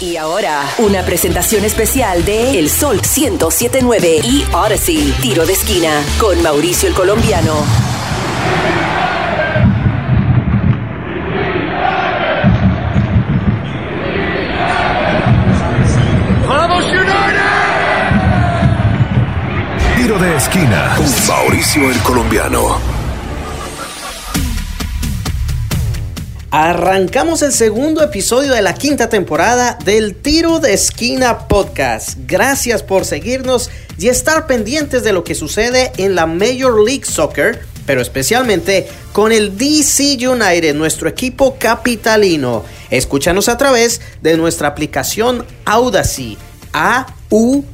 Y ahora, una presentación especial de El Sol 1079 y Odyssey, tiro de esquina, con Mauricio el Colombiano. ¡Vamos, United! Tiro de esquina con Mauricio el Colombiano. Arrancamos el segundo episodio de la quinta temporada del Tiro de Esquina Podcast. Gracias por seguirnos y estar pendientes de lo que sucede en la Major League Soccer, pero especialmente con el DC United, nuestro equipo capitalino. Escúchanos a través de nuestra aplicación Audacy, A-U-D-A-C-Y,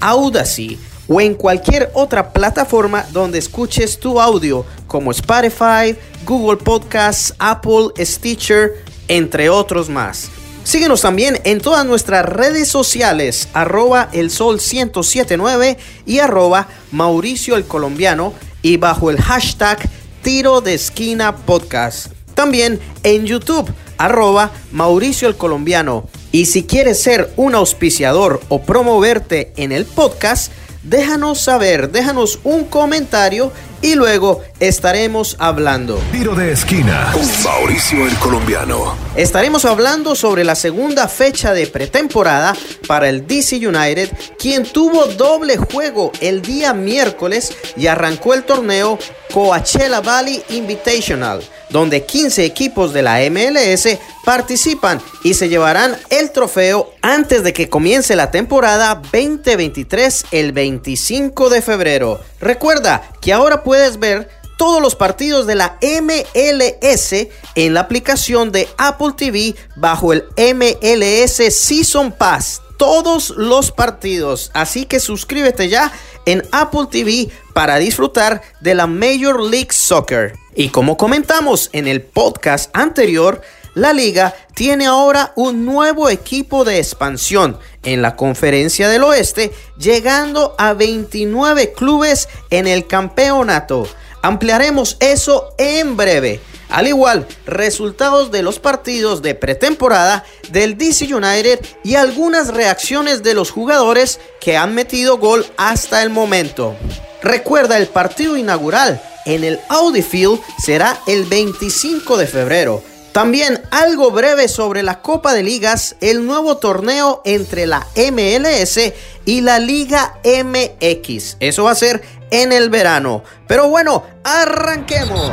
Audacy o en cualquier otra plataforma donde escuches tu audio como Spotify, Google Podcasts, Apple, Stitcher, entre otros más. Síguenos también en todas nuestras redes sociales, arroba el sol 1079 y arroba Mauricio el Colombiano y bajo el hashtag Tiro de Esquina Podcast. También en YouTube, arroba Mauricio el Colombiano. Y si quieres ser un auspiciador o promoverte en el podcast, déjanos saber, déjanos un comentario y luego estaremos hablando. Tiro de esquina con Mauricio el Colombiano. Estaremos hablando sobre la segunda fecha de pretemporada para el DC United, quien tuvo doble juego el día miércoles y arrancó el torneo Coachella Valley Invitational, donde 15 equipos de la MLS participan y se llevarán el trofeo antes de que comience la temporada 2023 el 25 de febrero. Recuerda que ahora puedes ver todos los partidos de la MLS en la aplicación de Apple TV bajo el MLS Season Pass. Todos los partidos. Así que suscríbete ya en Apple TV para disfrutar de la Major League Soccer. Y como comentamos en el podcast anterior, la liga tiene ahora un nuevo equipo de expansión en la conferencia del oeste, llegando a 29 clubes en el campeonato. Ampliaremos eso en breve. Al igual, resultados de los partidos de pretemporada del DC United y algunas reacciones de los jugadores que han metido gol hasta el momento. Recuerda el partido inaugural en el Audi Field será el 25 de febrero. También algo breve sobre la Copa de Ligas, el nuevo torneo entre la MLS y la Liga MX. Eso va a ser en el verano. Pero bueno, arranquemos.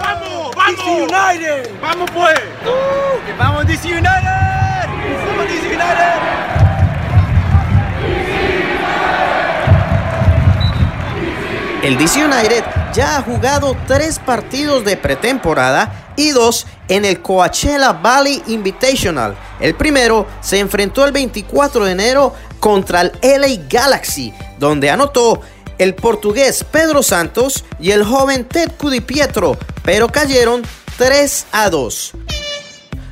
¡Vamos, vamos! DC United! ¡Vamos pues! ¡Vamos DC United! ¡Vamos DC United! El DC United ya ha jugado tres partidos de pretemporada y dos en el Coachella Valley Invitational. El primero se enfrentó el 24 de enero contra el LA Galaxy, donde anotó el portugués Pedro Santos y el joven Ted Cudipietro, pero cayeron 3 a 2.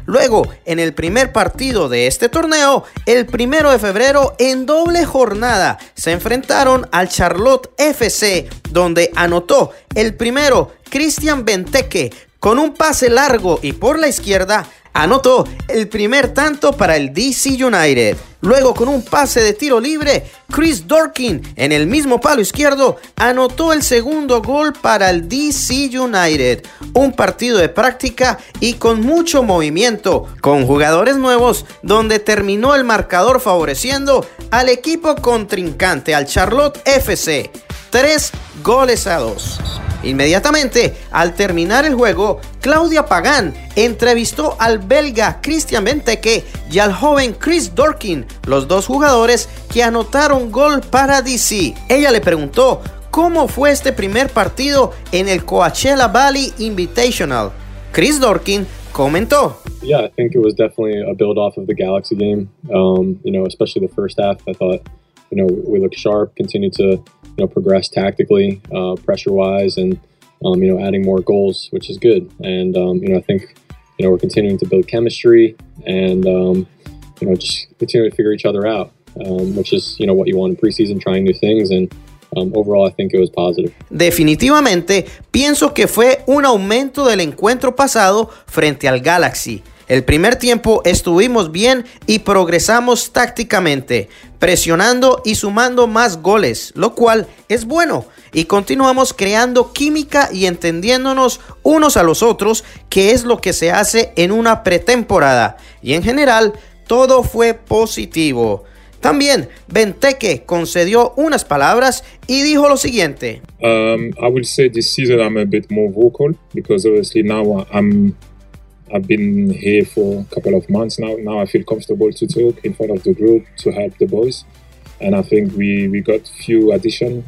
Luego, en el primer partido de este torneo, el primero de febrero, en doble jornada, se enfrentaron al Charlotte FC, donde anotó el primero Cristian Benteke con un pase largo y por la izquierda anotó el primer tanto para el DC United. Luego con un pase de tiro libre, Chris Dorkin en el mismo palo izquierdo anotó el segundo gol para el DC United. Un partido de práctica y con mucho movimiento, con jugadores nuevos, donde terminó el marcador favoreciendo al equipo contrincante, al Charlotte FC. Tres goles a dos. Inmediatamente, al terminar el juego, Claudia Pagán entrevistó al belga Christian Benteke y al joven Chris Dorkin, los dos jugadores que anotaron gol para DC. Ella le preguntó cómo fue este primer partido en el Coachella Valley Invitational. Chris Dorkin comentó. Yeah, I think it was definitely a build off of the Galaxy game. Um, you know, especially the first half. I thought, you know, we looked sharp, continued to you know progress tactically, uh, pressure wise, and um, you know adding more goals, which is good. And um, you know I think you know we're continuing to build chemistry and um, you know just continue to figure each other out, um, which is you know what you want in preseason, trying new things and. Um, overall, I think it was positive. Definitivamente, pienso que fue un aumento del encuentro pasado frente al Galaxy. El primer tiempo estuvimos bien y progresamos tácticamente, presionando y sumando más goles, lo cual es bueno. Y continuamos creando química y entendiéndonos unos a los otros, que es lo que se hace en una pretemporada. Y en general, todo fue positivo. También Benteke concedió unas palabras y dijo lo siguiente. Um, I will say this season I'm a bit more vocal because obviously now I'm I've been here for a couple of months now. Now I feel comfortable to talk in front of the group to help the boys, and I think we we got few addition,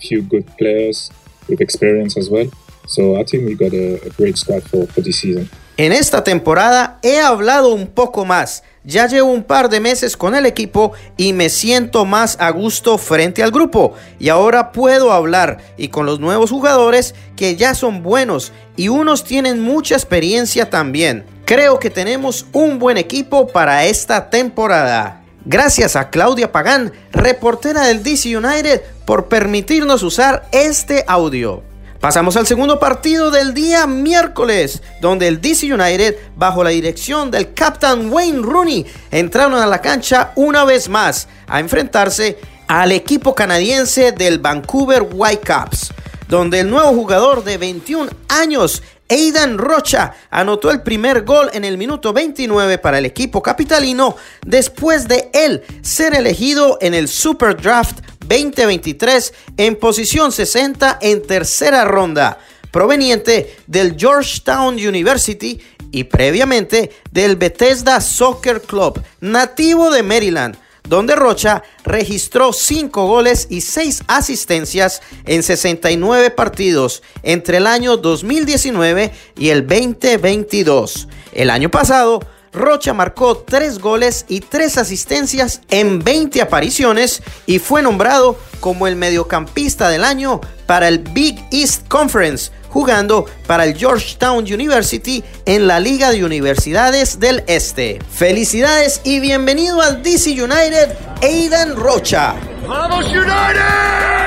few good players with experience as well. So I think we got a, a great squad for, for this season. En esta temporada he hablado un poco más. Ya llevo un par de meses con el equipo y me siento más a gusto frente al grupo. Y ahora puedo hablar y con los nuevos jugadores que ya son buenos y unos tienen mucha experiencia también. Creo que tenemos un buen equipo para esta temporada. Gracias a Claudia Pagán, reportera del DC United, por permitirnos usar este audio. Pasamos al segundo partido del día miércoles, donde el DC United, bajo la dirección del capitán Wayne Rooney, entraron a la cancha una vez más a enfrentarse al equipo canadiense del Vancouver Whitecaps, donde el nuevo jugador de 21 años, Aidan Rocha, anotó el primer gol en el minuto 29 para el equipo capitalino después de él ser elegido en el Super Draft 2023 en posición 60 en tercera ronda, proveniente del Georgetown University y previamente del Bethesda Soccer Club, nativo de Maryland, donde Rocha registró 5 goles y 6 asistencias en 69 partidos entre el año 2019 y el 2022. El año pasado, Rocha marcó 3 goles y 3 asistencias en 20 apariciones y fue nombrado como el mediocampista del año para el Big East Conference, jugando para el Georgetown University en la Liga de Universidades del Este. Felicidades y bienvenido al DC United, Aidan Rocha. ¡Vamos United!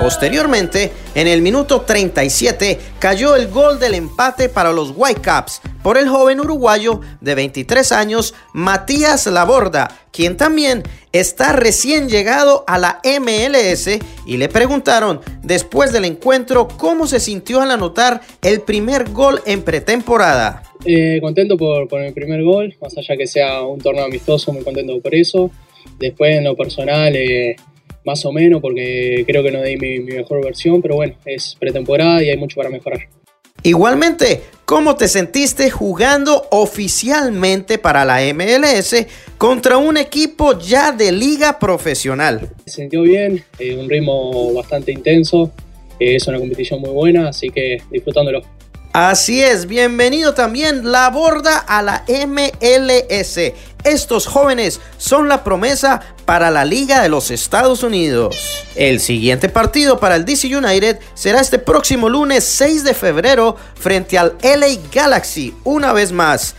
Posteriormente, en el minuto 37, cayó el gol del empate para los Whitecaps por el joven uruguayo de 23 años, Matías Laborda, quien también está recién llegado a la MLS y le preguntaron después del encuentro cómo se sintió al anotar el primer gol en pretemporada. Eh, contento por, por el primer gol, más allá que sea un torneo amistoso, muy contento por eso. Después en lo personal, eh, más o menos, porque creo que no di mi, mi mejor versión, pero bueno, es pretemporada y hay mucho para mejorar. Igualmente, ¿cómo te sentiste jugando oficialmente para la MLS contra un equipo ya de liga profesional? Se sintió bien, eh, un ritmo bastante intenso, eh, es una competición muy buena, así que disfrutándolo. Así es, bienvenido también la borda a la MLS. Estos jóvenes son la promesa para la Liga de los Estados Unidos. El siguiente partido para el DC United será este próximo lunes 6 de febrero frente al LA Galaxy una vez más.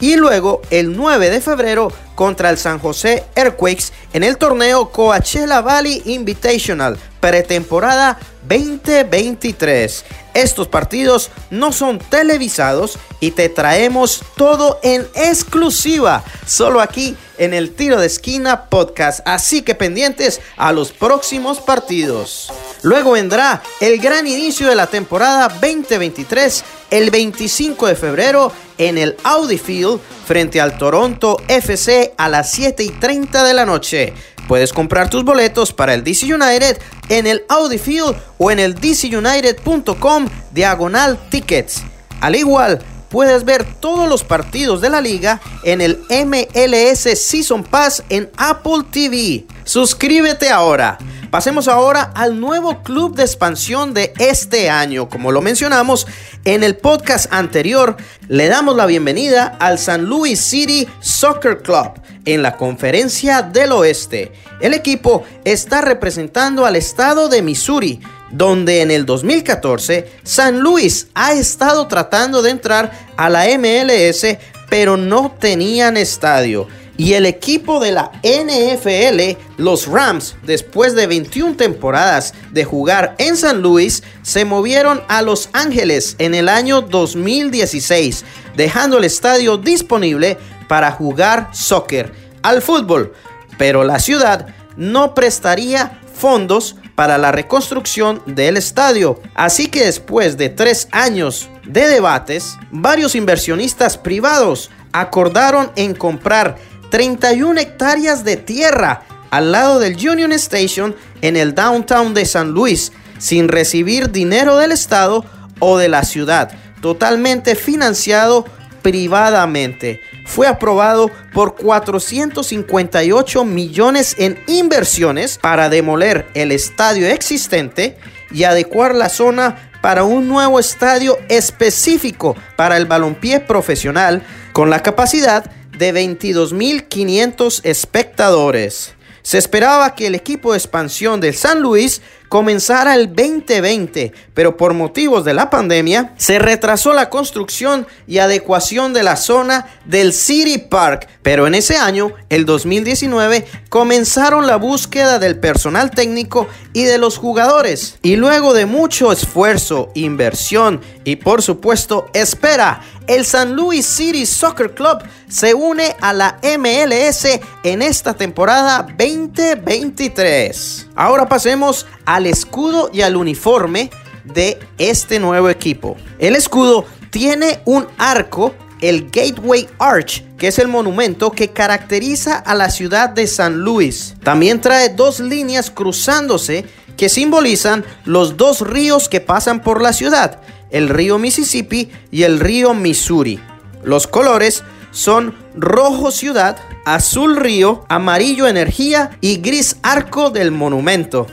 Y luego el 9 de febrero contra el San José Earthquakes en el torneo Coachella Valley Invitational pretemporada 2023. Estos partidos no son televisados y te traemos todo en exclusiva, solo aquí en el Tiro de Esquina Podcast. Así que pendientes a los próximos partidos. Luego vendrá el gran inicio de la temporada 2023 el 25 de febrero en el Audi Field frente al Toronto FC a las 7 y 30 de la noche. Puedes comprar tus boletos para el DC United en el Audi Field o en el dcunited.com diagonal tickets. Al igual, puedes ver todos los partidos de la liga en el MLS Season Pass en Apple TV. Suscríbete ahora. Pasemos ahora al nuevo club de expansión de este año. Como lo mencionamos en el podcast anterior, le damos la bienvenida al San Luis City Soccer Club en la Conferencia del Oeste. El equipo está representando al estado de Missouri, donde en el 2014 San Luis ha estado tratando de entrar a la MLS, pero no tenían estadio. Y el equipo de la NFL, los Rams, después de 21 temporadas de jugar en San Luis, se movieron a Los Ángeles en el año 2016 dejando el estadio disponible para jugar soccer, al fútbol, pero la ciudad no prestaría fondos para la reconstrucción del estadio. Así que después de tres años de debates, varios inversionistas privados acordaron en comprar 31 hectáreas de tierra al lado del Union Station en el downtown de San Luis, sin recibir dinero del Estado o de la ciudad, totalmente financiado privadamente. Fue aprobado por 458 millones en inversiones para demoler el estadio existente y adecuar la zona para un nuevo estadio específico para el balompié profesional con la capacidad de 22.500 espectadores. Se esperaba que el equipo de expansión del San Luis comenzara el 2020, pero por motivos de la pandemia se retrasó la construcción y adecuación de la zona del City Park, pero en ese año, el 2019, comenzaron la búsqueda del personal técnico y de los jugadores. Y luego de mucho esfuerzo, inversión y por supuesto espera, el San Luis City Soccer Club se une a la MLS en esta temporada 2023. Ahora pasemos al escudo y al uniforme de este nuevo equipo. El escudo tiene un arco, el Gateway Arch, que es el monumento que caracteriza a la ciudad de San Luis. También trae dos líneas cruzándose que simbolizan los dos ríos que pasan por la ciudad, el río Mississippi y el río Missouri. Los colores son rojo ciudad, azul río, amarillo energía y gris arco del monumento.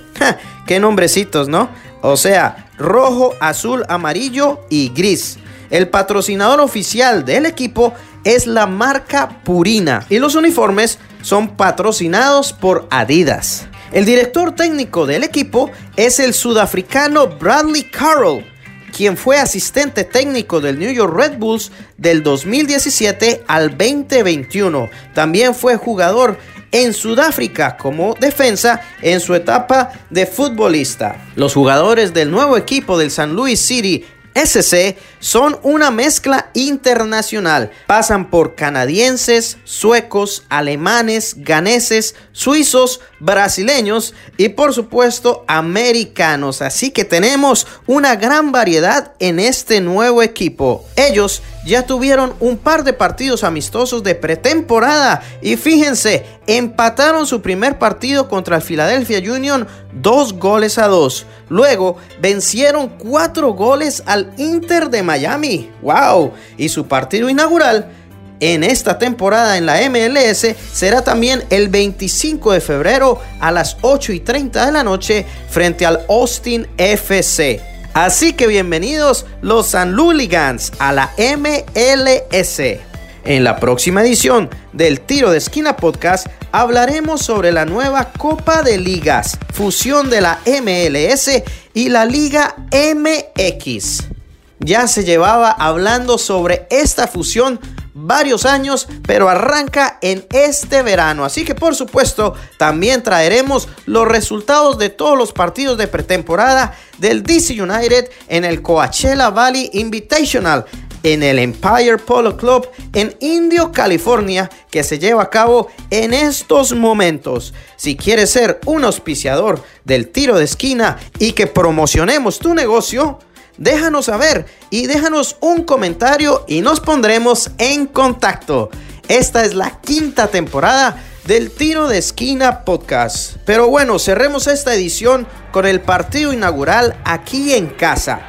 ¡Qué nombrecitos, ¿no? O sea, rojo, azul, amarillo y gris. El patrocinador oficial del equipo es la marca Purina y los uniformes son patrocinados por Adidas. El director técnico del equipo es el sudafricano Bradley Carroll quien fue asistente técnico del New York Red Bulls del 2017 al 2021. También fue jugador en Sudáfrica como defensa en su etapa de futbolista. Los jugadores del nuevo equipo del San Luis City SC son una mezcla internacional. Pasan por canadienses, suecos, alemanes, ganeses, suizos, brasileños y por supuesto americanos. Así que tenemos una gran variedad en este nuevo equipo. Ellos ya tuvieron un par de partidos amistosos de pretemporada y fíjense, empataron su primer partido contra el Philadelphia Union dos goles a dos. Luego vencieron cuatro goles al Inter de Miami. ¡Wow! Y su partido inaugural en esta temporada en la MLS será también el 25 de febrero a las 8 y 30 de la noche frente al Austin FC. Así que bienvenidos los San Luligans a la MLS. En la próxima edición del Tiro de Esquina Podcast hablaremos sobre la nueva Copa de Ligas, fusión de la MLS y la Liga MX. Ya se llevaba hablando sobre esta fusión varios años, pero arranca en este verano. Así que por supuesto también traeremos los resultados de todos los partidos de pretemporada del DC United en el Coachella Valley Invitational en el Empire Polo Club en Indio, California, que se lleva a cabo en estos momentos. Si quieres ser un auspiciador del tiro de esquina y que promocionemos tu negocio, déjanos saber y déjanos un comentario y nos pondremos en contacto. Esta es la quinta temporada del Tiro de Esquina Podcast. Pero bueno, cerremos esta edición con el partido inaugural aquí en casa.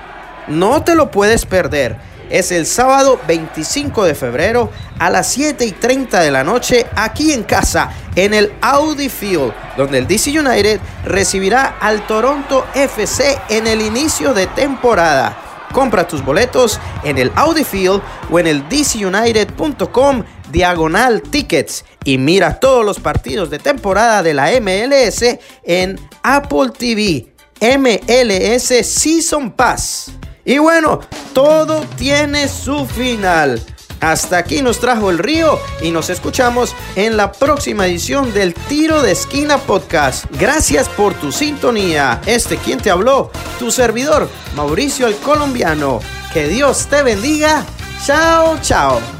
No te lo puedes perder. Es el sábado 25 de febrero a las 7 y 30 de la noche aquí en casa en el Audi Field, donde el DC United recibirá al Toronto FC en el inicio de temporada. Compra tus boletos en el Audi Field o en el dcunited.com diagonal tickets y mira todos los partidos de temporada de la MLS en Apple TV MLS Season Pass. Y bueno, todo tiene su final. Hasta aquí nos trajo el río y nos escuchamos en la próxima edición del Tiro de Esquina Podcast. Gracias por tu sintonía. Este quien te habló, tu servidor, Mauricio el Colombiano. Que Dios te bendiga Chao, chao.